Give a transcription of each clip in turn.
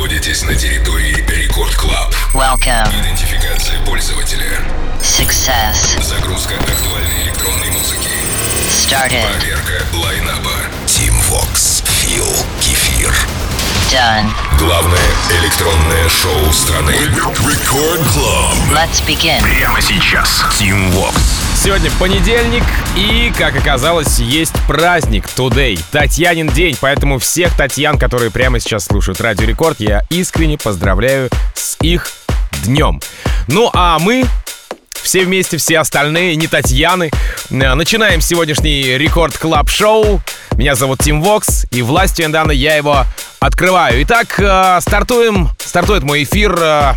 находитесь на территории Record Club. Welcome. Идентификация пользователя. Success. Загрузка актуальной электронной музыки. Started. Проверка лайнапа. Tim Vox. Фил. Кефир. Done. Главное электронное шоу страны. Record Club. Let's begin. Прямо сейчас. Tim Vox. Сегодня понедельник и, как оказалось, есть праздник Today. Татьянин день, поэтому всех Татьян, которые прямо сейчас слушают Радио Рекорд, я искренне поздравляю с их днем. Ну а мы все вместе, все остальные, не Татьяны. Э, Начинаем сегодняшний Record Club Show. Меня зовут Тим Вокс, и властью мне данной я его открываю. Итак, э, стартуем, стартует мой эфир э,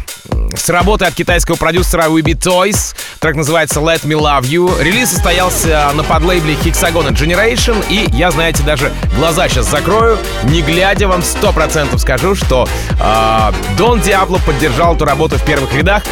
с работы от китайского продюсера We Be Toys. Трек называется Let Me Love You. Релиз состоялся на подлейбле Hexagon Generation, и я, знаете, даже глаза сейчас закрою, не глядя вам 100% скажу, что э, Дон Диабло поддержал эту работу в первых рядах.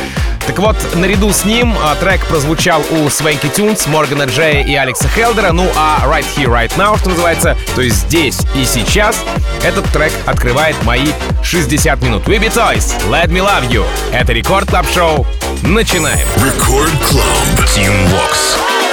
Так вот, наряду с ним а, трек прозвучал у Swanky Tunes, Моргана Джея и Алекса Хелдера. Ну а Right Here, Right Now, что называется, то есть здесь и сейчас, этот трек открывает мои 60 минут. We Be Toys, Let Me Love You. Это Record Club Show. Начинаем. Record Club. Tim Vox.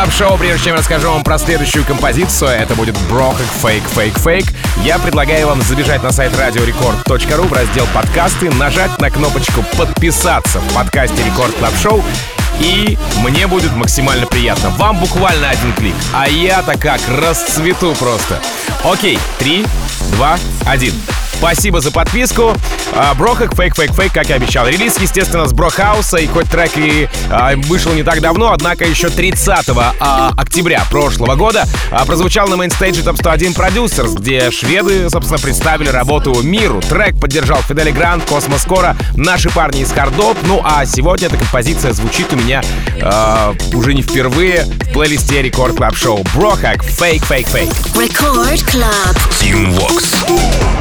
Это Record Club Show. Прежде чем я расскажу вам про следующую композицию, это будет Brohug Fake Fake Fake, я предлагаю вам забежать на сайт radiorecord.ru в раздел подкасты, нажать на кнопочку подписаться в подкасте Record Club Show и мне будет максимально приятно. Вам буквально один клик, а я-то как расцвету просто. Окей, три, два, один. Спасибо за подписку. А, Brohug, Fake, Fake, Fake, как и обещал. Релиз, естественно, с Brohouse'а, и хоть трек и а, вышел не так давно, однако еще 30 а, октября прошлого года прозвучал на мейнстейдже Топ 101 Producers, где шведы, собственно, представили работу миру. Трек поддержал Fedde Le Grand, Cosmo & Skoro, наши парни из Хардоп. Ну а сегодня эта композиция звучит у меня а, уже не впервые в плейлисте Record Club Show. Brohug, Fake, Fake, Fake. Record Club. Team Vox.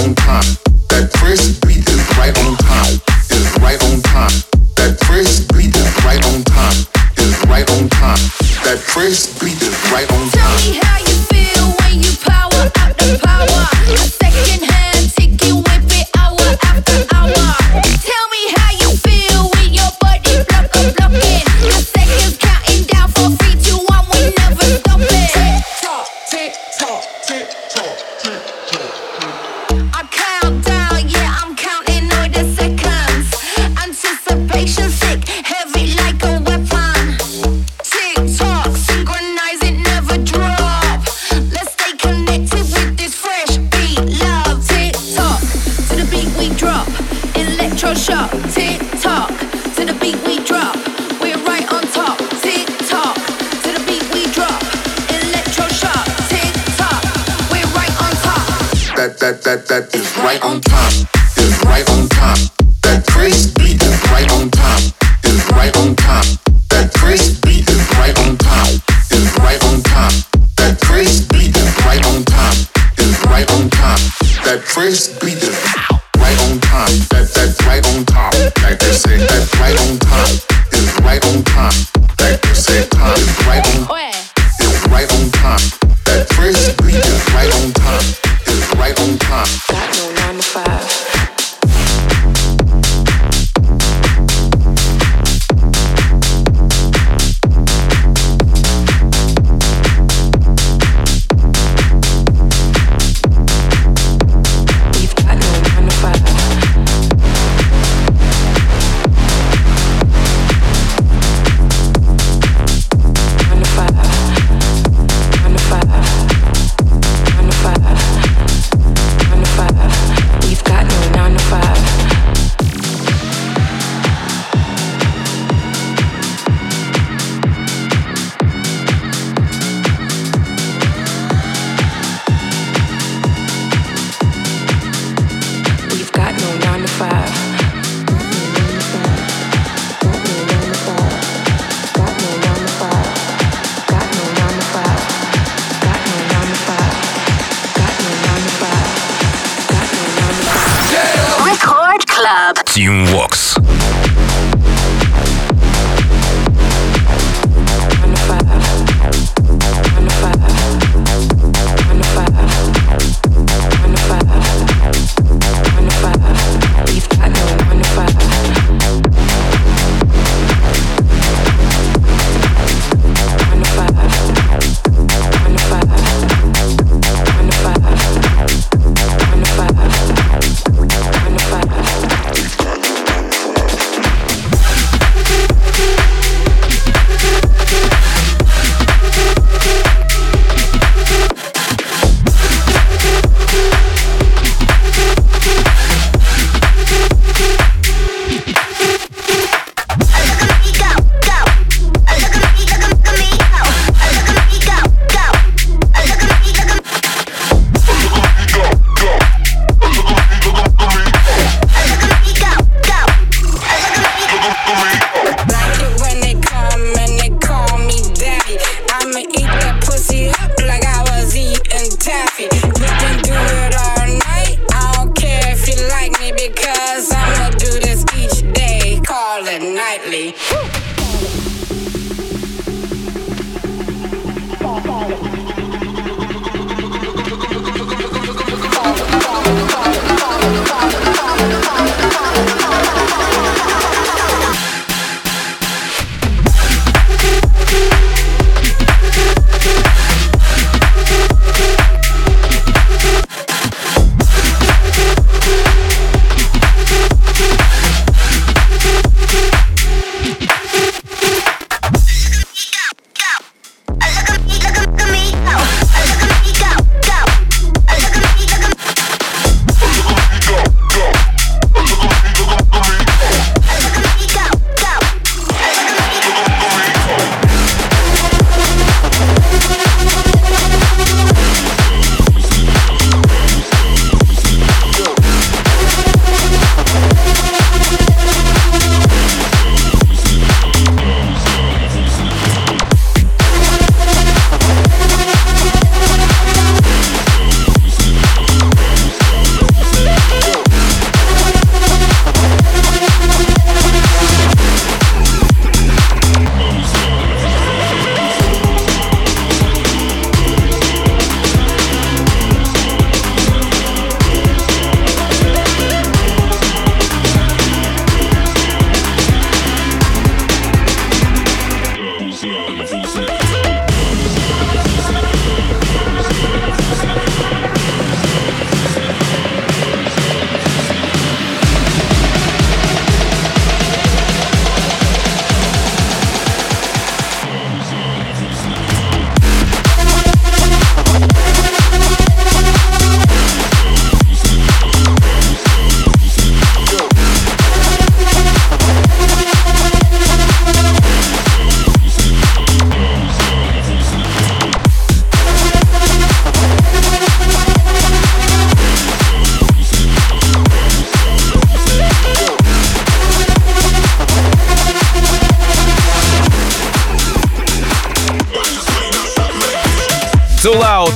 own time.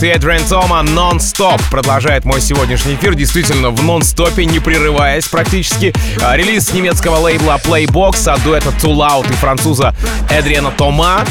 И Эдриан Тома нон-стоп продолжает мой сегодняшний эфир. Действительно, в нон-стопе, не прерываясь практически. А, Релиз немецкого лейбла Playbox от дуэта Too Loud и француза Эдриана Тома.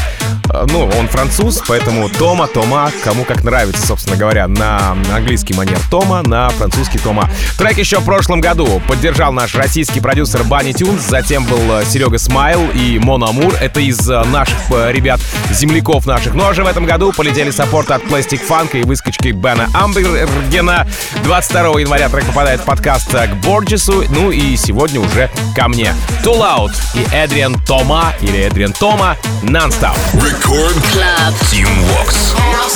Ну, он француз, поэтому Тома, Тома, кому как нравится, собственно говоря, на английский манер Тома, на французский Тома. Трек еще в прошлом году поддержал наш российский продюсер Банни Тюнс, затем был э, Серега Смайл и Мон Амур. Это из э, наших э, ребят, земляков наших. Ну а же в этом году полетели саппорты от Plastic Funk и выскочки Бена Амбергена. 22 января трек попадает в подкаст к Борджесу, ну и сегодня уже ко мне. Too Loud и Эдриан Тома, или Эдриан Тома, Non-Stop. Record Club Team Walks. Rock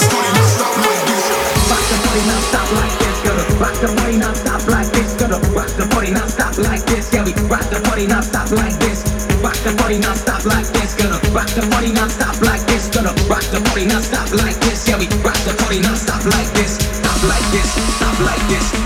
the body now, stop like this, gotta rock the body now, stop like this, rock the stop like this, yeah we rock the stop like this, rock the stop like this, rock the stop like this, rock the stop like this, yeah we rock the stop like this, stop like this, stop like this.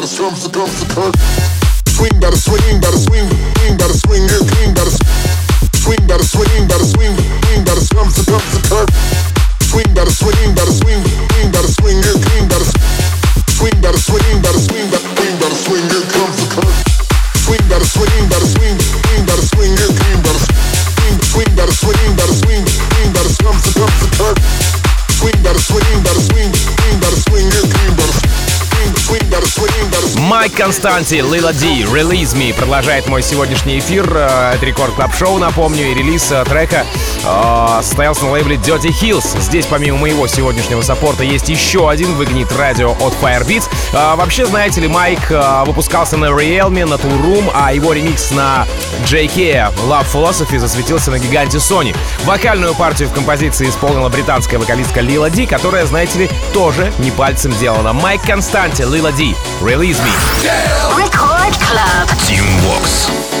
by the slum, the slum, the slum. Swing by the swing, by the swing, swing by the swing, and clean by the swing by the swing, by the swing, swing by the slum, the slum, the slum. Swing by the swing, by the swing, swing by the swing, and clean by the swing by the swing, by the swing, by the swing, by the swing, here comes the curve. Swing by the swing, by the swing, swing by the swing, here clean by the swing, swing by the swing, by the swing, swing by the slum, the slum, the curve. Swing by the swing, by the swing, swing by the swing, here clean by the swing. Майк Константи, Лила Ди, Release Me продолжает мой сегодняшний эфир. Э, это рекорд клаб шоу, напомню, и релиз э, трека э, состоялся на лейбле Dirty Hills. Здесь, помимо моего сегодняшнего саппорта, есть еще один выгнит радио от Firebeats. Э, вообще, знаете ли, Майк э, выпускался на Realme, на Tool Room, а его ремикс на JK Love Philosophy засветился на гиганте Sony. Вокальную партию в композиции исполнила британская вокалистка Лила Ди, которая, знаете ли, тоже не пальцем делала. Майк Константи Asante, Lila D, Release Me. Record Club. Team Walks.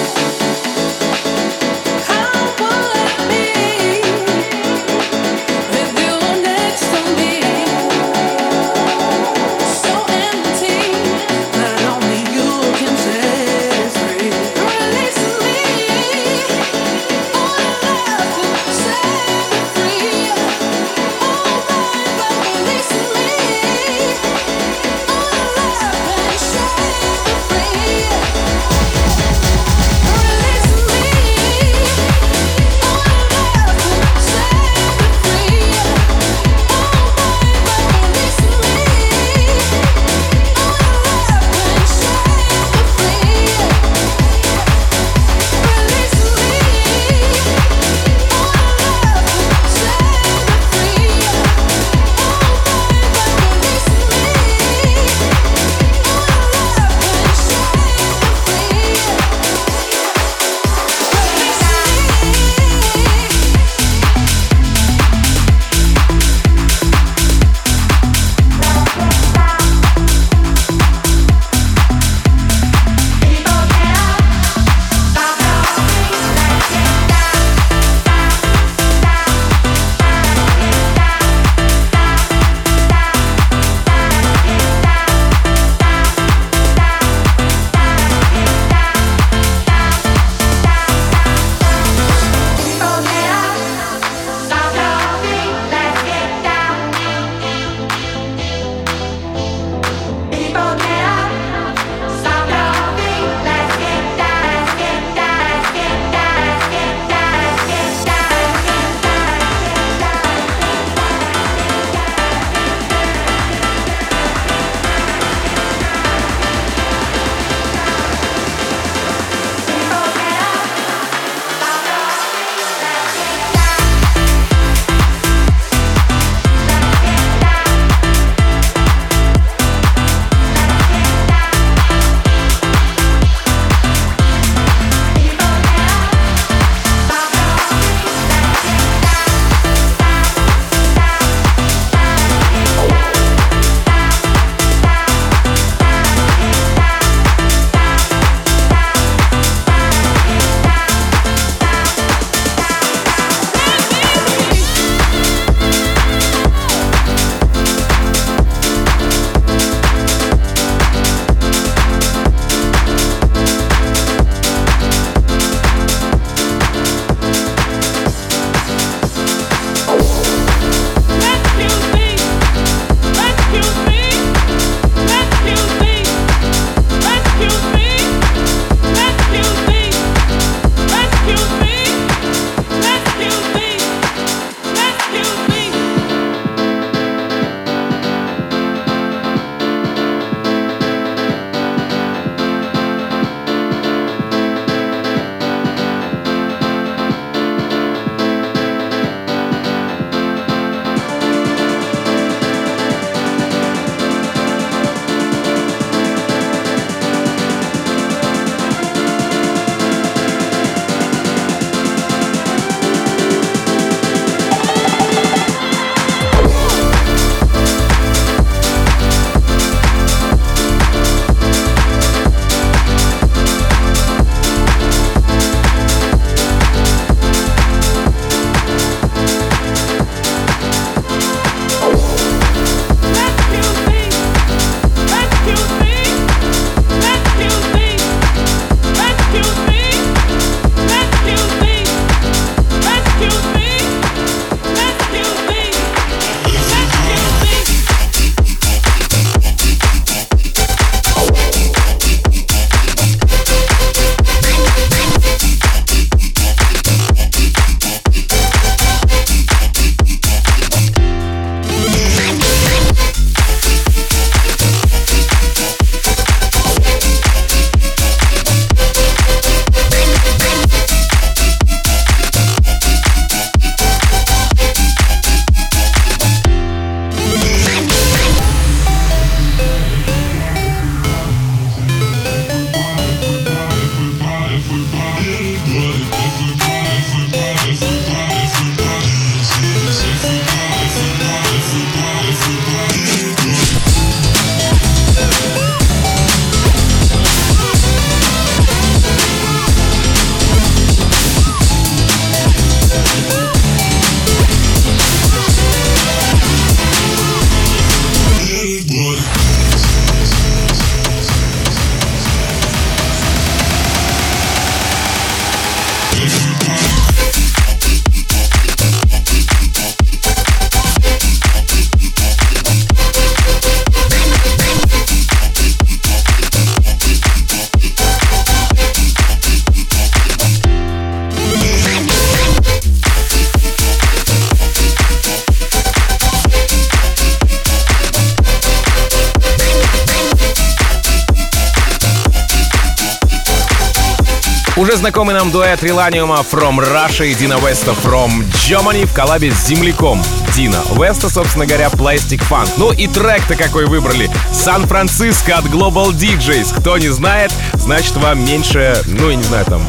Знакомый нам дуэт Реланиума From Russia и Дина Веста From Germany в коллабе с земляком Дина Веста, собственно говоря, Plastic Funk. Ну и трек-то какой выбрали. Сан-Франциско от Global DJs. Кто не знает, значит вам меньше, ну я не знаю, там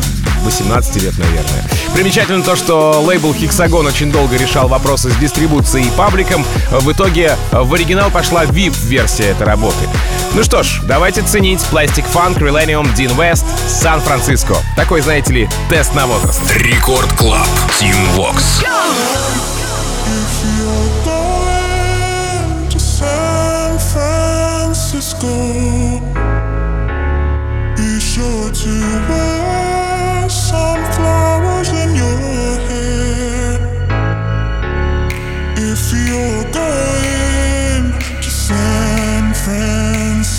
18 лет, наверное. Примечательно то, что лейбл Hexagon очень долго решал вопросы с дистрибуцией и пабликом. В итоге в оригинал пошла VIP-версия этой работы. Ну что ж, давайте ценить Plastik Funk, Millennium, Dean West, San Francisco. Такой, знаете ли, тест на возраст. Record Club. Be sure to wear some flowers in your hair. If you're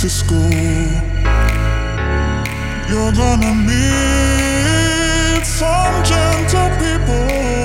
Francisco, you're gonna meet some gentle people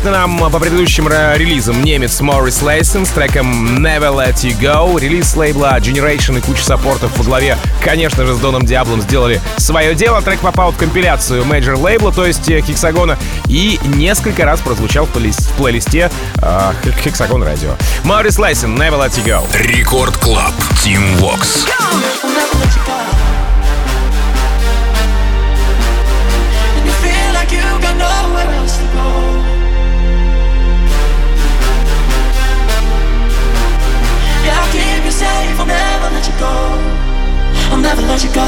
известный нам по предыдущим релизам немец Моррис Лейсон с треком Never Let You Go. Релиз лейбла Generation и куча саппортов во главе, конечно же, с Доном Диаблом сделали свое дело. Трек попал в компиляцию major лейбла, то есть Hexagon'а, и несколько раз прозвучал в, плейлисте, в плейлисте э, Hexagon Radio. Моррис Лейсон, Never Let You Go. Record Club. You got nowhere else I'll never let you go. I'll never let you go.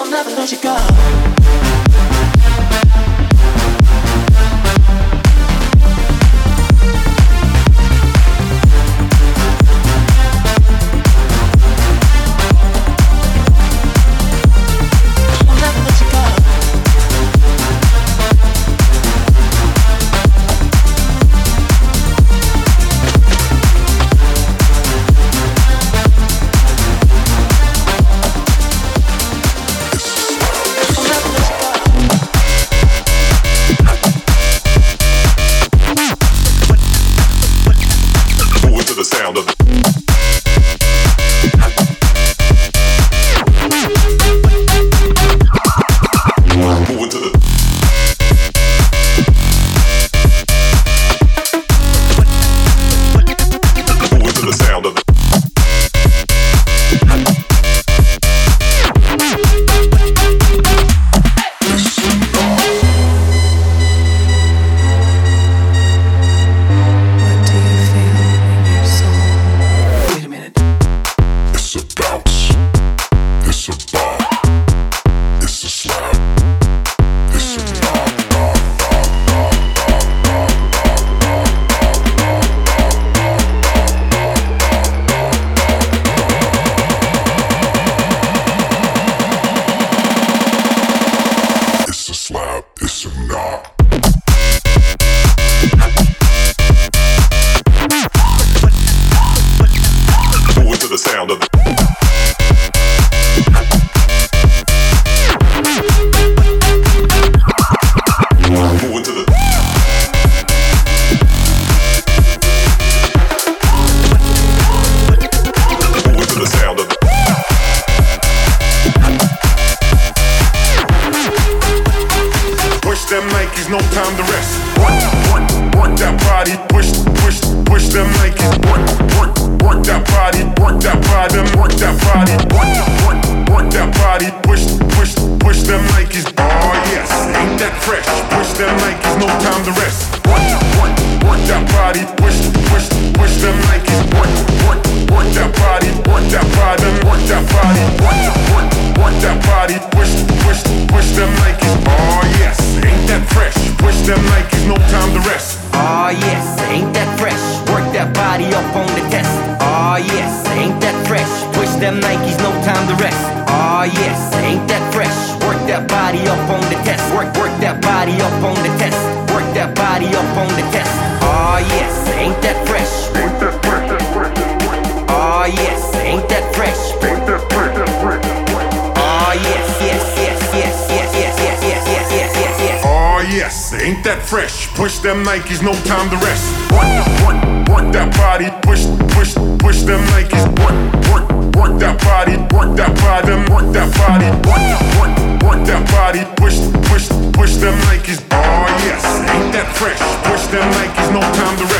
I'll never let you go. work that body, work, work, work that body. Push, push, push them Nikes. Oh yes, ain't that fresh? Push them Nikes, no time to rest.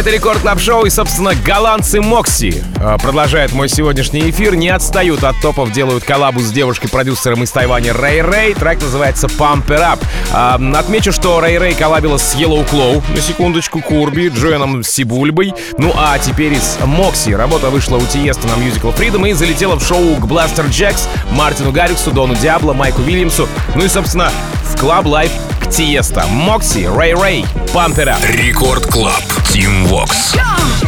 Это Record Club Show и, собственно, голландцы Moksi. А, продолжает мой сегодняшний эфир. Не отстают от топов, делают коллабу с девушкой-продюсером из Тайваня Rayray. Трек называется Pump It Up. А, отмечу, что Rayray коллабила с Yellow Claw на секундочку, Curbi, Джоэном Сибульбой. Ну а теперь из Мокси. Работа вышла у Тиеста на Musical Freedom и залетела в шоу к Blasterjaxx, Мартину Гарриксу, Дону Диабло, Майку Вильямсу. Ну и, собственно, в Club Life к Тиеста, Мокси, Рэй Рэй, Пантера. Рекорд Клаб, Тим Вокс. Yeah!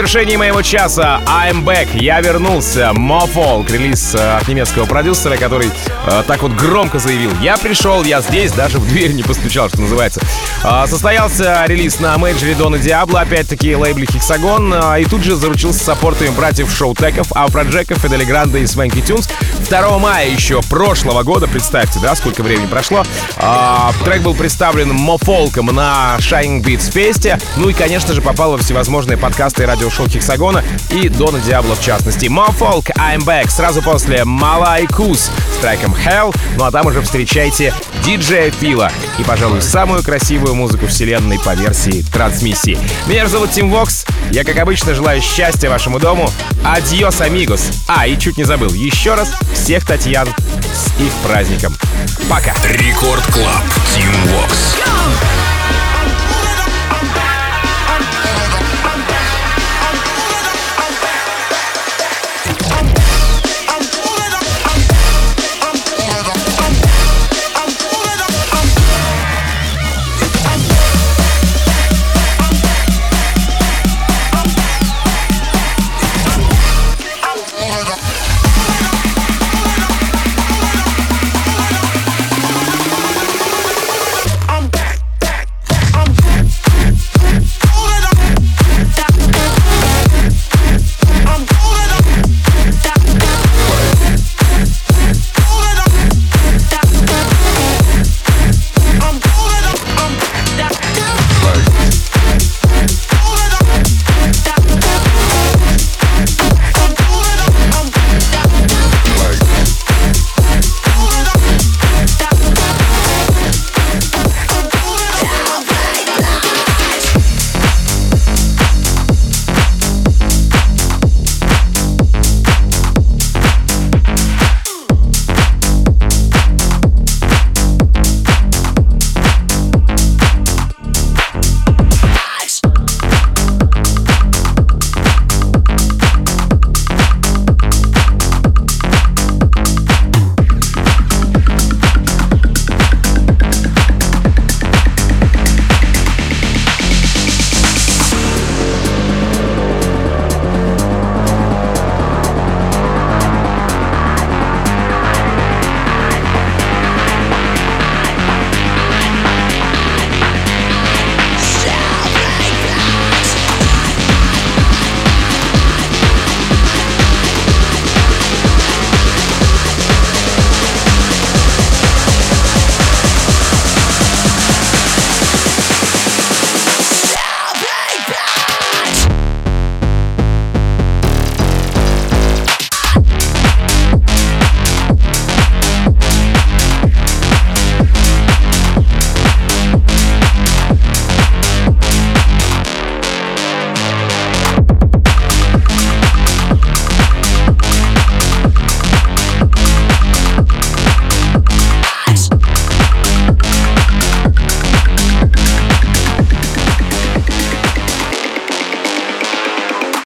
Завершении моего часа I'm back, я вернулся. Mo Falk, релиз э, от немецкого продюсера, который э, так вот громко заявил. Я пришел, я здесь, даже в дверь не постучал, что называется. А, состоялся релиз на мейджоре Дона Диабло, опять-таки лейбле Hexagon, а, и тут же заручился саппортами братьев Шоутеков, Афроджека, Fedde Le Grand'а и Swanky Tunes. 2 мая еще прошлого года, представьте, да, сколько времени прошло, а, трек был представлен Mo Falk'ом на Shining Beats Fest'е, ну и, конечно же, попал во всевозможные подкасты и радиошоу Hexagon'а и Дона Диабло в частности. Mo Falk, I'm Back, сразу после Малай Кус с треком Hell, ну а там уже встречайте диджея Фила и, пожалуй, самую красивую музыку вселенной по версии Trancemission. Меня зовут Тим Вокс, я, как обычно, желаю счастья вашему дому. Adiós, amigos. А, и чуть не забыл, еще раз всех Татьян с их праздником. Пока. Record Club. Tim Vox.